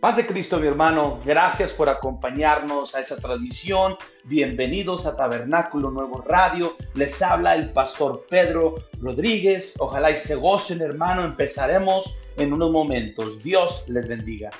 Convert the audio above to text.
Paz de Cristo, mi hermano, gracias por acompañarnos a esa transmisión. Bienvenidos a Tabernáculo Nuevo Radio. Les habla el pastor Pedro Rodríguez. Ojalá y se gocen, hermano. Empezaremos en unos momentos. Dios les bendiga.